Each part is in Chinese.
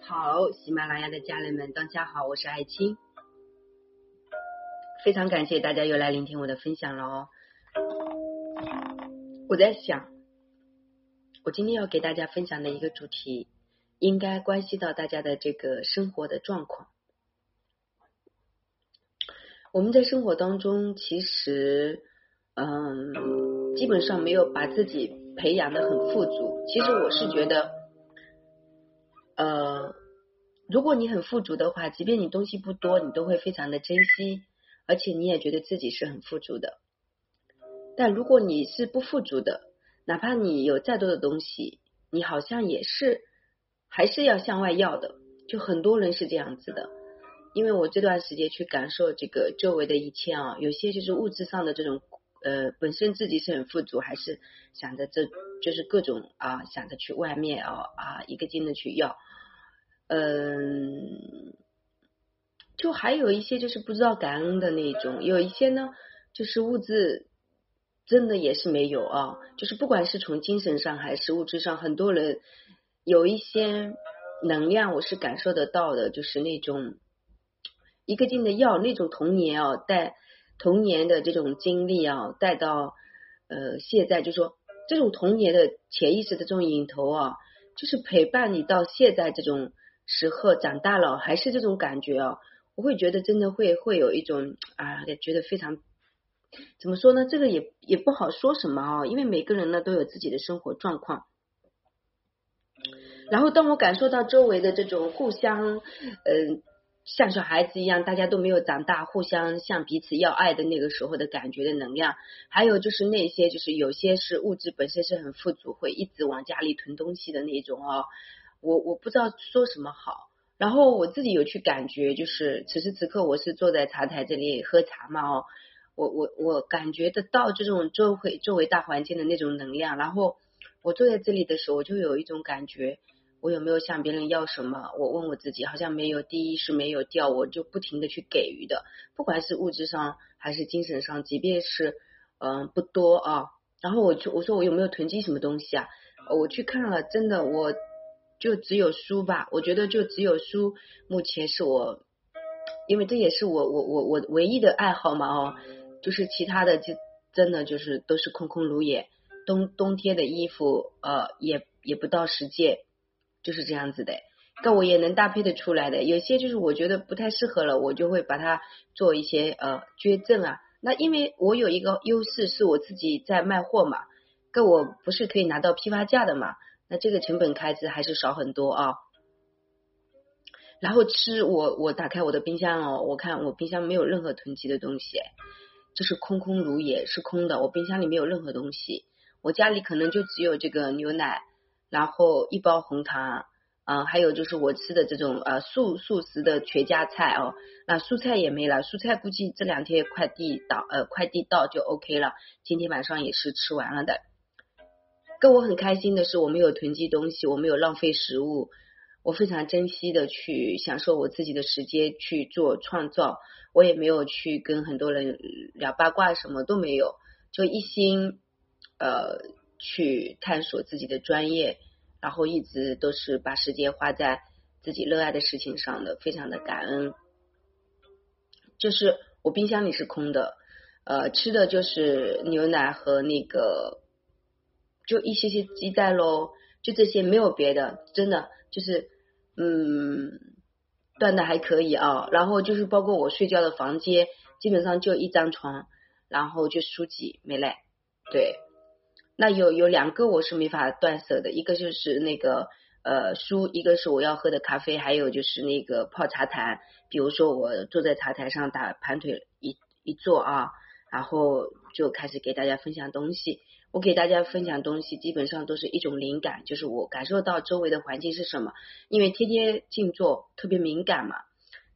好，喜马拉雅的家人们，大家好，我是爱青，非常感谢大家又来聆听我的分享了哦。我在想，我今天要给大家分享的一个主题，应该关系到大家的这个生活的状况。我们在生活当中，其实，嗯，基本上没有把自己培养的很富足。其实我是觉得，呃，如果你很富足的话，即便你东西不多，你都会非常的珍惜，而且你也觉得自己是很富足的。但如果你是不富足的，哪怕你有再多的东西，你好像也是还是要向外要的。就很多人是这样子的，因为我这段时间去感受这个周围的一切啊，有些就是物质上的这种呃，本身自己是很富足，还是想着这就是各种啊，想着去外面啊啊一个劲的去要，嗯，就还有一些就是不知道感恩的那种，有一些呢就是物质。真的也是没有啊，就是不管是从精神上还是物质上，很多人有一些能量，我是感受得到的，就是那种一个劲的要那种童年啊，带童年的这种经历啊，带到呃现在，就说这种童年的潜意识的这种影头啊，就是陪伴你到现在这种时候长大了，还是这种感觉哦，我会觉得真的会会有一种啊，觉得非常。怎么说呢？这个也也不好说什么啊，因为每个人呢都有自己的生活状况。然后当我感受到周围的这种互相，嗯，像小孩子一样，大家都没有长大，互相向彼此要爱的那个时候的感觉的能量，还有就是那些就是有些是物质本身是很富足，会一直往家里囤东西的那种哦。我我不知道说什么好。然后我自己有去感觉，就是此时此刻我是坐在茶台这里喝茶嘛哦。我我我感觉得到这种周围周围大环境的那种能量，然后我坐在这里的时候，我就有一种感觉，我有没有向别人要什么？我问我自己，好像没有。第一是没有掉，我就不停的去给予的，不管是物质上还是精神上，即便是嗯不多啊。然后我就我说我有没有囤积什么东西啊？我去看了，真的我就只有书吧，我觉得就只有书，目前是我，因为这也是我我我我唯一的爱好嘛哦。就是其他的就真的就是都是空空如也，冬冬天的衣服呃也也不到十件，就是这样子的。但我也能搭配的出来的，有些就是我觉得不太适合了，我就会把它做一些呃捐赠啊。那因为我有一个优势是我自己在卖货嘛，跟我不是可以拿到批发价的嘛，那这个成本开支还是少很多啊。然后吃我我打开我的冰箱哦，我看我冰箱没有任何囤积的东西。就是空空如也，是空的。我冰箱里没有任何东西，我家里可能就只有这个牛奶，然后一包红糖，啊，还有就是我吃的这种呃素素食的全家菜哦。那蔬菜也没了，蔬菜估计这两天快递到呃快递到就 OK 了。今天晚上也是吃完了的。跟我很开心的是，我没有囤积东西，我没有浪费食物。我非常珍惜的去享受我自己的时间去做创造，我也没有去跟很多人聊八卦，什么都没有，就一心呃去探索自己的专业，然后一直都是把时间花在自己热爱的事情上的，非常的感恩。就是我冰箱里是空的，呃，吃的就是牛奶和那个就一些些鸡蛋喽，就这些，没有别的，真的就是。嗯，断的还可以啊，然后就是包括我睡觉的房间，基本上就一张床，然后就书籍没了。对，那有有两个我是没法断舍的，一个就是那个呃书，一个是我要喝的咖啡，还有就是那个泡茶台。比如说我坐在茶台上打盘腿一一坐啊，然后就开始给大家分享东西。我给大家分享东西，基本上都是一种灵感，就是我感受到周围的环境是什么。因为天天静坐，特别敏感嘛，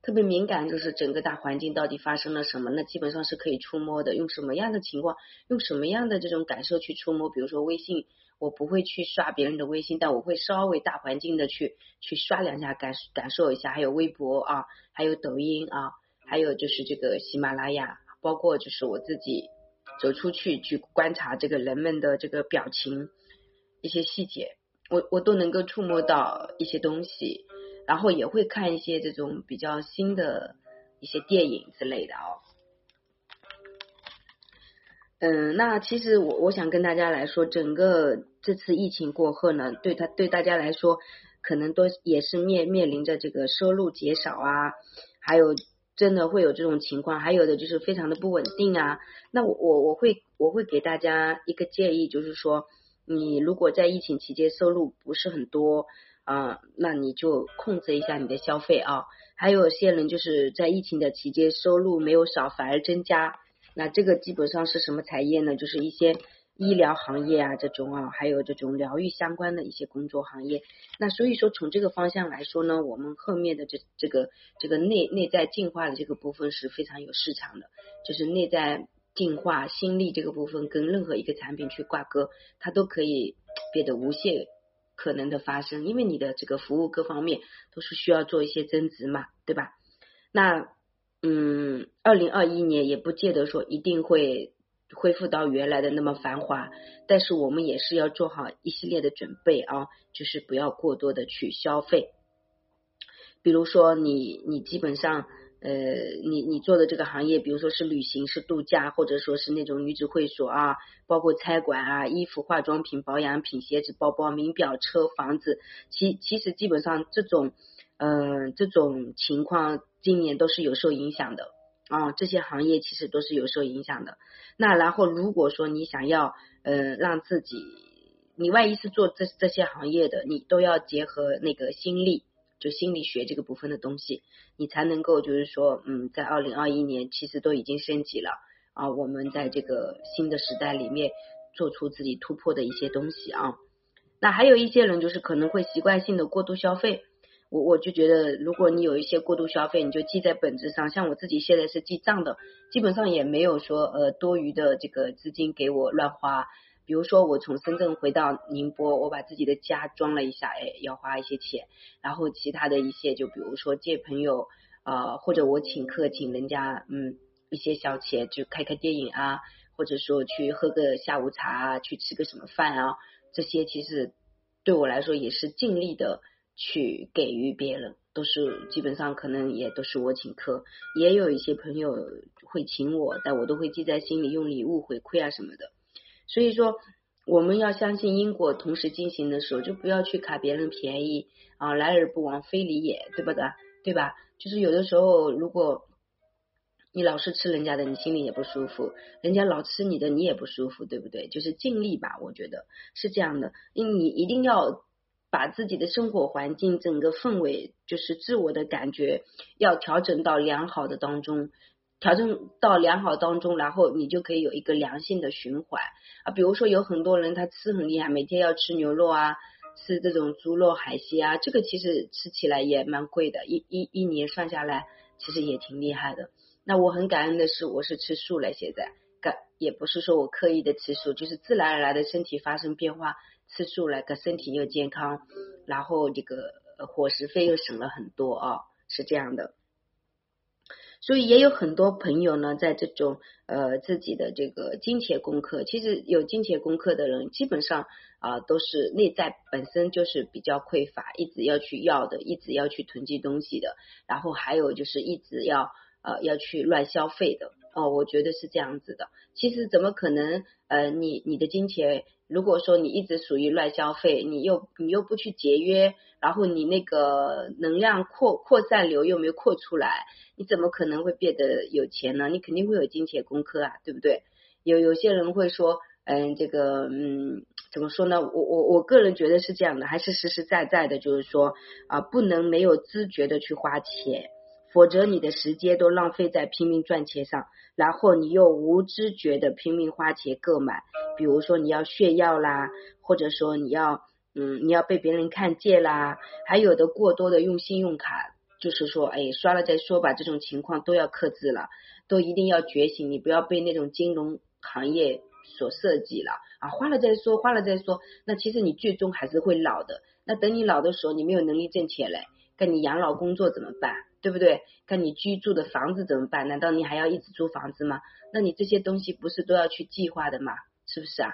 特别敏感，就是整个大环境到底发生了什么，那基本上是可以触摸的。用什么样的情况，用什么样的这种感受去触摸？比如说微信，我不会去刷别人的微信，但我会稍微大环境的去去刷两下，感感受一下。还有微博啊，还有抖音啊，还有就是这个喜马拉雅，包括就是我自己。走出去去观察这个人们的这个表情一些细节，我我都能够触摸到一些东西，然后也会看一些这种比较新的一些电影之类的哦。嗯，那其实我我想跟大家来说，整个这次疫情过后呢，对他对大家来说，可能都也是面面临着这个收入减少啊，还有真的会有这种情况，还有的就是非常的不稳定啊。那我我我会我会给大家一个建议，就是说，你如果在疫情期间收入不是很多啊，那你就控制一下你的消费啊。还有些人就是在疫情的期间收入没有少，反而增加。那这个基本上是什么产业呢？就是一些医疗行业啊，这种啊，还有这种疗愈相关的一些工作行业。那所以说，从这个方向来说呢，我们后面的这这个这个内内在进化的这个部分是非常有市场的。就是内在进化心力这个部分，跟任何一个产品去挂钩，它都可以变得无限可能的发生。因为你的这个服务各方面都是需要做一些增值嘛，对吧？那。嗯，二零二一年也不见得说一定会恢复到原来的那么繁华，但是我们也是要做好一系列的准备啊，就是不要过多的去消费。比如说你你基本上呃你你做的这个行业，比如说是旅行是度假，或者说是那种女子会所啊，包括餐馆啊，衣服、化妆品、保养品、鞋子、包包、名表、车、房子，其其实基本上这种嗯这种情况。今年都是有受影响的啊，这些行业其实都是有受影响的。那然后如果说你想要呃让自己，你万一是做这这些行业的，你都要结合那个心理，就心理学这个部分的东西，你才能够就是说嗯，在二零二一年其实都已经升级了啊，我们在这个新的时代里面做出自己突破的一些东西啊。那还有一些人就是可能会习惯性的过度消费。我我就觉得，如果你有一些过度消费，你就记在本子上。像我自己现在是记账的，基本上也没有说呃多余的这个资金给我乱花。比如说我从深圳回到宁波，我把自己的家装了一下，哎，要花一些钱。然后其他的一些，就比如说借朋友啊，或者我请客请人家，嗯，一些小钱，就开开电影啊，或者说去喝个下午茶啊，去吃个什么饭啊，这些其实对我来说也是尽力的。去给予别人，都是基本上可能也都是我请客，也有一些朋友会请我，但我都会记在心里，用礼物回馈啊什么的。所以说，我们要相信因果同时进行的时候，就不要去卡别人便宜啊，来而不往非礼也，对不对？对吧？就是有的时候，如果你老是吃人家的，你心里也不舒服；人家老吃你的，你也不舒服，对不对？就是尽力吧，我觉得是这样的。你一定要。把自己的生活环境、整个氛围，就是自我的感觉，要调整到良好的当中，调整到良好当中，然后你就可以有一个良性的循环啊。比如说，有很多人他吃很厉害，每天要吃牛肉啊，吃这种猪肉、海鲜啊，这个其实吃起来也蛮贵的，一一一年算下来，其实也挺厉害的。那我很感恩的是，我是吃素了，现在感也不是说我刻意的吃素，就是自然而然的身体发生变化。吃素了，个身体又健康，然后这个伙食费又省了很多啊，是这样的。所以也有很多朋友呢，在这种呃自己的这个金钱功课，其实有金钱功课的人，基本上啊都是内在本身就是比较匮乏，一直要去要的，一直要去囤积东西的，然后还有就是一直要呃要去乱消费的哦，我觉得是这样子的。其实怎么可能呃你你的金钱？如果说你一直属于乱消费，你又你又不去节约，然后你那个能量扩扩散流又没有扩出来，你怎么可能会变得有钱呢？你肯定会有金钱功课啊，对不对？有有些人会说，嗯，这个，嗯，怎么说呢？我我我个人觉得是这样的，还是实实在在的，就是说啊，不能没有知觉的去花钱。否则你的时间都浪费在拼命赚钱上，然后你又无知觉的拼命花钱购买，比如说你要炫耀啦，或者说你要嗯你要被别人看见啦，还有的过多的用信用卡，就是说哎刷了再说吧，这种情况都要克制了，都一定要觉醒，你不要被那种金融行业所设计了啊，花了再说，花了再说，那其实你最终还是会老的，那等你老的时候，你没有能力挣钱嘞，跟你养老工作怎么办？对不对？看你居住的房子怎么办？难道你还要一直租房子吗？那你这些东西不是都要去计划的吗？是不是啊？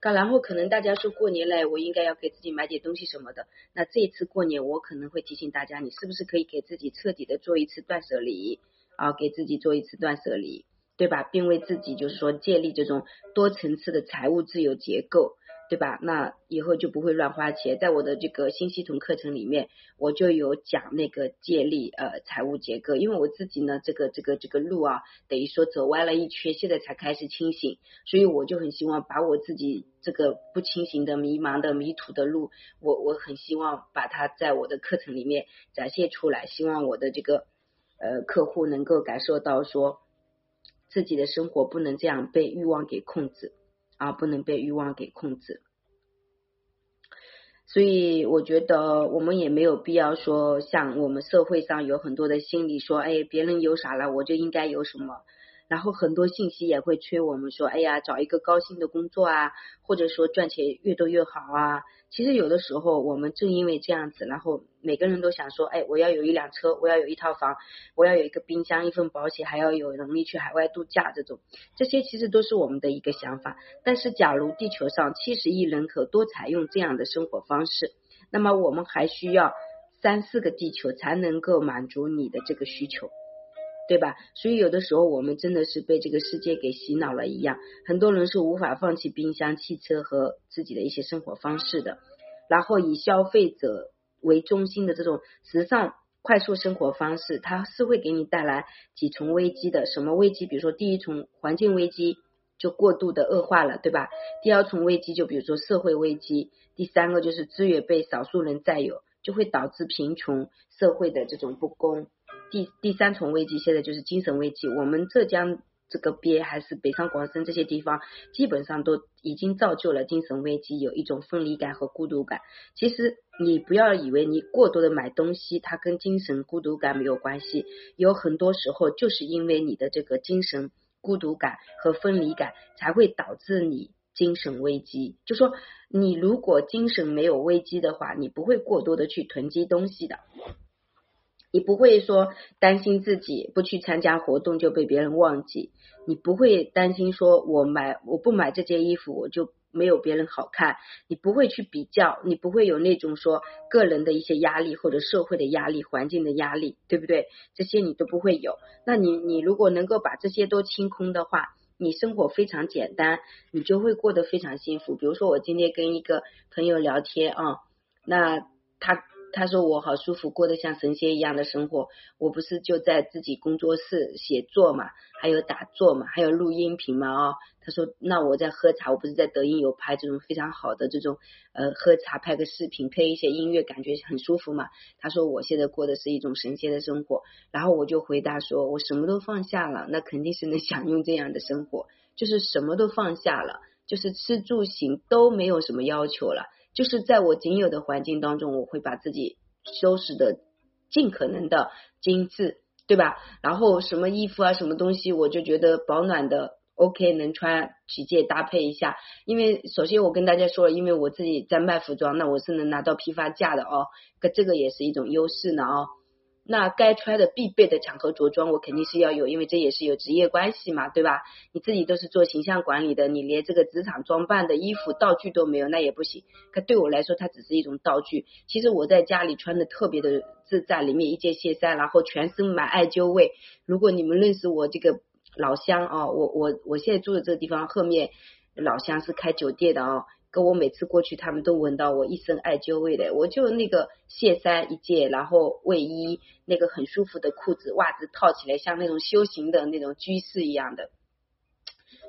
刚然后可能大家说过年来，我应该要给自己买点东西什么的。那这一次过年，我可能会提醒大家，你是不是可以给自己彻底的做一次断舍离啊？给自己做一次断舍离，对吧？并为自己就是说建立这种多层次的财务自由结构。对吧？那以后就不会乱花钱。在我的这个新系统课程里面，我就有讲那个借力呃财务结构。因为我自己呢，这个这个这个路啊，等于说走歪了一圈，现在才开始清醒，所以我就很希望把我自己这个不清醒的、迷茫的、迷途的路，我我很希望把它在我的课程里面展现出来。希望我的这个呃客户能够感受到说，自己的生活不能这样被欲望给控制。啊，不能被欲望给控制，所以我觉得我们也没有必要说，像我们社会上有很多的心理说，哎，别人有啥了，我就应该有什么。然后很多信息也会催我们说，哎呀，找一个高薪的工作啊，或者说赚钱越多越好啊。其实有的时候我们正因为这样子，然后每个人都想说，哎，我要有一辆车，我要有一套房，我要有一个冰箱，一份保险，还要有能力去海外度假，这种这些其实都是我们的一个想法。但是假如地球上七十亿人口都采用这样的生活方式，那么我们还需要三四个地球才能够满足你的这个需求。对吧？所以有的时候我们真的是被这个世界给洗脑了一样，很多人是无法放弃冰箱、汽车和自己的一些生活方式的。然后以消费者为中心的这种时尚快速生活方式，它是会给你带来几重危机的。什么危机？比如说第一重环境危机就过度的恶化了，对吧？第二重危机就比如说社会危机，第三个就是资源被少数人占有，就会导致贫穷、社会的这种不公。第第三重危机现在就是精神危机，我们浙江这个边还是北上广深这些地方，基本上都已经造就了精神危机，有一种分离感和孤独感。其实你不要以为你过多的买东西，它跟精神孤独感没有关系，有很多时候就是因为你的这个精神孤独感和分离感，才会导致你精神危机。就说你如果精神没有危机的话，你不会过多的去囤积东西的。你不会说担心自己不去参加活动就被别人忘记，你不会担心说我买我不买这件衣服我就没有别人好看，你不会去比较，你不会有那种说个人的一些压力或者社会的压力、环境的压力，对不对？这些你都不会有。那你你如果能够把这些都清空的话，你生活非常简单，你就会过得非常幸福。比如说我今天跟一个朋友聊天啊，那他。他说我好舒服，过得像神仙一样的生活。我不是就在自己工作室写作嘛，还有打坐嘛，还有录音频嘛啊。他说那我在喝茶，我不是在德音有拍这种非常好的这种呃喝茶拍个视频，配一些音乐，感觉很舒服嘛。他说我现在过的是一种神仙的生活。然后我就回答说，我什么都放下了，那肯定是能 享用这样的生活，就是什么都放下了，就是吃住行都没有什么要求了。就是在我仅有的环境当中，我会把自己收拾的尽可能的精致，对吧？然后什么衣服啊，什么东西，我就觉得保暖的 OK，能穿几件搭配一下。因为首先我跟大家说了，因为我自己在卖服装，那我是能拿到批发价的哦，可这个也是一种优势呢哦。那该穿的必备的场合着装，我肯定是要有，因为这也是有职业关系嘛，对吧？你自己都是做形象管理的，你连这个职场装扮的衣服道具都没有，那也不行。可对我来说，它只是一种道具。其实我在家里穿的特别的自在，里面一件线衫，然后全身满艾灸味。如果你们认识我这个老乡啊，我我我现在住的这个地方后面老乡是开酒店的哦。跟我每次过去，他们都闻到我一身艾灸味的。我就那个线衫一件，然后卫衣，那个很舒服的裤子、袜子套起来，像那种修行的那种居士一样的。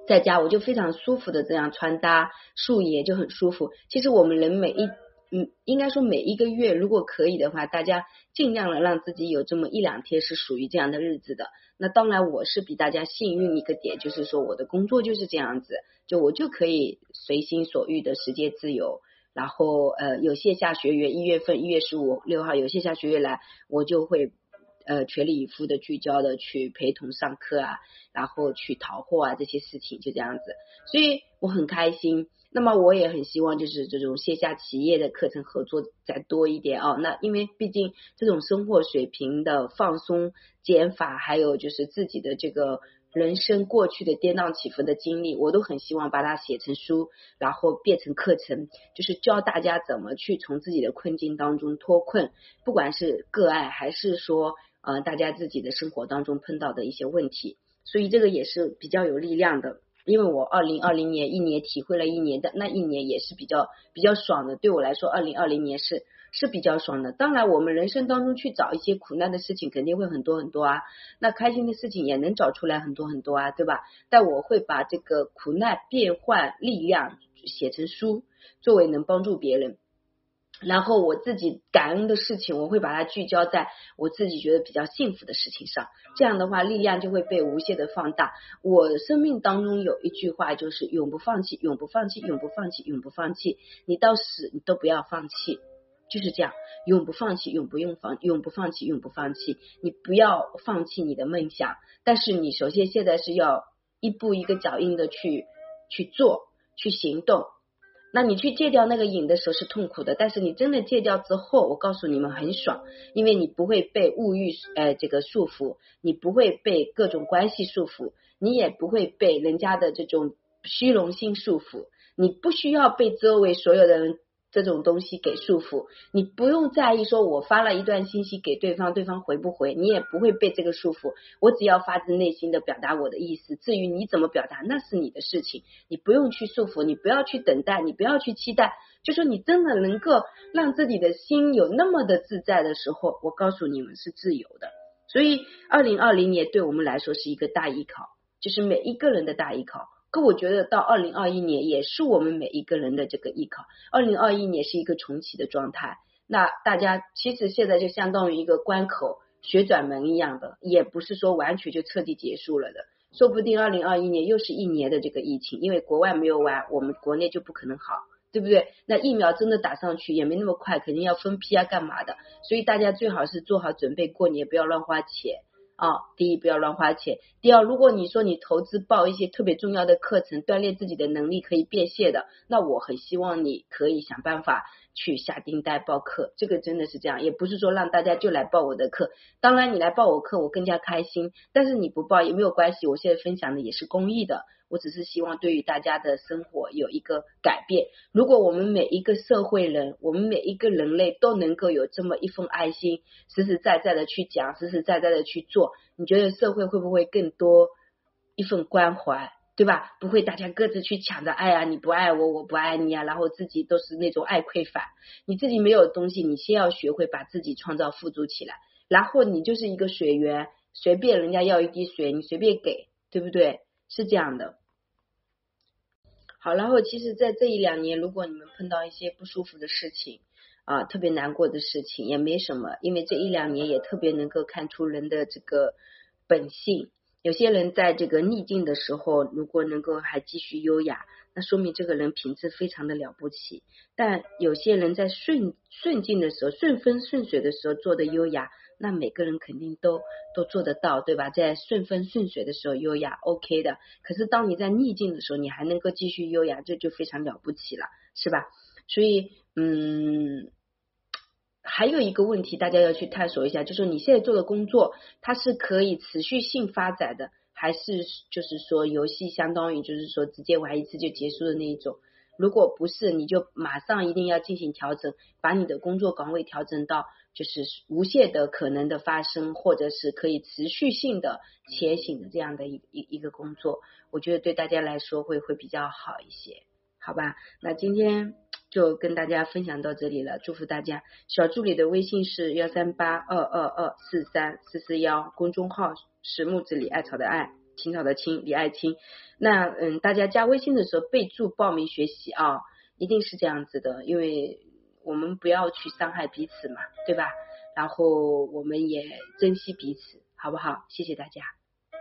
在家我就非常舒服的这样穿搭，素颜就很舒服。其实我们人每一嗯，应该说每一个月，如果可以的话，大家尽量的让自己有这么一两天是属于这样的日子的。那当然，我是比大家幸运一个点，就是说我的工作就是这样子，就我就可以随心所欲的时间自由。然后呃，有线下学员一月份一月十五六号有线下学员来，我就会呃全力以赴的聚焦的去陪同上课啊，然后去淘货啊这些事情就这样子，所以我很开心。那么我也很希望，就是这种线下企业的课程合作再多一点哦。那因为毕竟这种生活水平的放松减法，还有就是自己的这个人生过去的跌宕起伏的经历，我都很希望把它写成书，然后变成课程，就是教大家怎么去从自己的困境当中脱困，不管是个案还是说呃大家自己的生活当中碰到的一些问题，所以这个也是比较有力量的。因为我二零二零年一年体会了一年的那一年也是比较比较爽的，对我来说，二零二零年是是比较爽的。当然，我们人生当中去找一些苦难的事情，肯定会很多很多啊。那开心的事情也能找出来很多很多啊，对吧？但我会把这个苦难变换力量写成书，作为能帮助别人。然后我自己感恩的事情，我会把它聚焦在我自己觉得比较幸福的事情上。这样的话，力量就会被无限的放大。我生命当中有一句话，就是永不放弃，永不放弃，永不放弃，永不放弃。你到死你都不要放弃，就是这样，永不放弃，永不用放，永不放弃，永不放弃。你不要放弃你的梦想，但是你首先现在是要一步一个脚印的去去做，去行动。那你去戒掉那个瘾的时候是痛苦的，但是你真的戒掉之后，我告诉你们很爽，因为你不会被物欲呃这个束缚，你不会被各种关系束缚，你也不会被人家的这种虚荣心束缚，你不需要被周围所有的人。这种东西给束缚，你不用在意说，我发了一段信息给对方，对方回不回，你也不会被这个束缚。我只要发自内心的表达我的意思，至于你怎么表达，那是你的事情，你不用去束缚，你不要去等待，你不要去期待。就说你真的能够让自己的心有那么的自在的时候，我告诉你们是自由的。所以，二零二零年对我们来说是一个大艺考，就是每一个人的大艺考。可我觉得到二零二一年也是我们每一个人的这个艺考。二零二一年是一个重启的状态，那大家其实现在就相当于一个关口、旋转门一样的，也不是说完全就彻底结束了的。说不定二零二一年又是一年的这个疫情，因为国外没有完，我们国内就不可能好，对不对？那疫苗真的打上去也没那么快，肯定要分批啊，干嘛的？所以大家最好是做好准备，过年不要乱花钱。啊，第一不要乱花钱。第二，如果你说你投资报一些特别重要的课程，锻炼自己的能力可以变现的，那我很希望你可以想办法去下订单报课。这个真的是这样，也不是说让大家就来报我的课。当然，你来报我课，我更加开心。但是你不报也没有关系，我现在分享的也是公益的。我只是希望对于大家的生活有一个改变。如果我们每一个社会人，我们每一个人类都能够有这么一份爱心，实实在在的去讲，实实在在的去做，你觉得社会会不会更多一份关怀，对吧？不会大家各自去抢着爱啊，你不爱我，我不爱你啊，然后自己都是那种爱匮乏。你自己没有东西，你先要学会把自己创造富足起来，然后你就是一个水源，随便人家要一滴水，你随便给，对不对？是这样的。好，然后其实，在这一两年，如果你们碰到一些不舒服的事情啊，特别难过的事情，也没什么，因为这一两年也特别能够看出人的这个本性。有些人在这个逆境的时候，如果能够还继续优雅，那说明这个人品质非常的了不起。但有些人在顺顺境的时候，顺风顺水的时候做的优雅。那每个人肯定都都做得到，对吧？在顺风顺水的时候优雅，OK 的。可是当你在逆境的时候，你还能够继续优雅，这就非常了不起了，是吧？所以，嗯，还有一个问题，大家要去探索一下，就是你现在做的工作，它是可以持续性发展的，还是就是说游戏相当于就是说直接玩一次就结束的那一种？如果不是，你就马上一定要进行调整，把你的工作岗位调整到就是无限的可能的发生，或者是可以持续性的前行的这样的一一一个工作，我觉得对大家来说会会比较好一些，好吧？那今天就跟大家分享到这里了，祝福大家。小助理的微信是幺三八二二二四三四四幺，公众号是木子李艾草的艾。青草的青，李爱青。那嗯，大家加微信的时候备注报名学习啊，一定是这样子的，因为我们不要去伤害彼此嘛，对吧？然后我们也珍惜彼此，好不好？谢谢大家。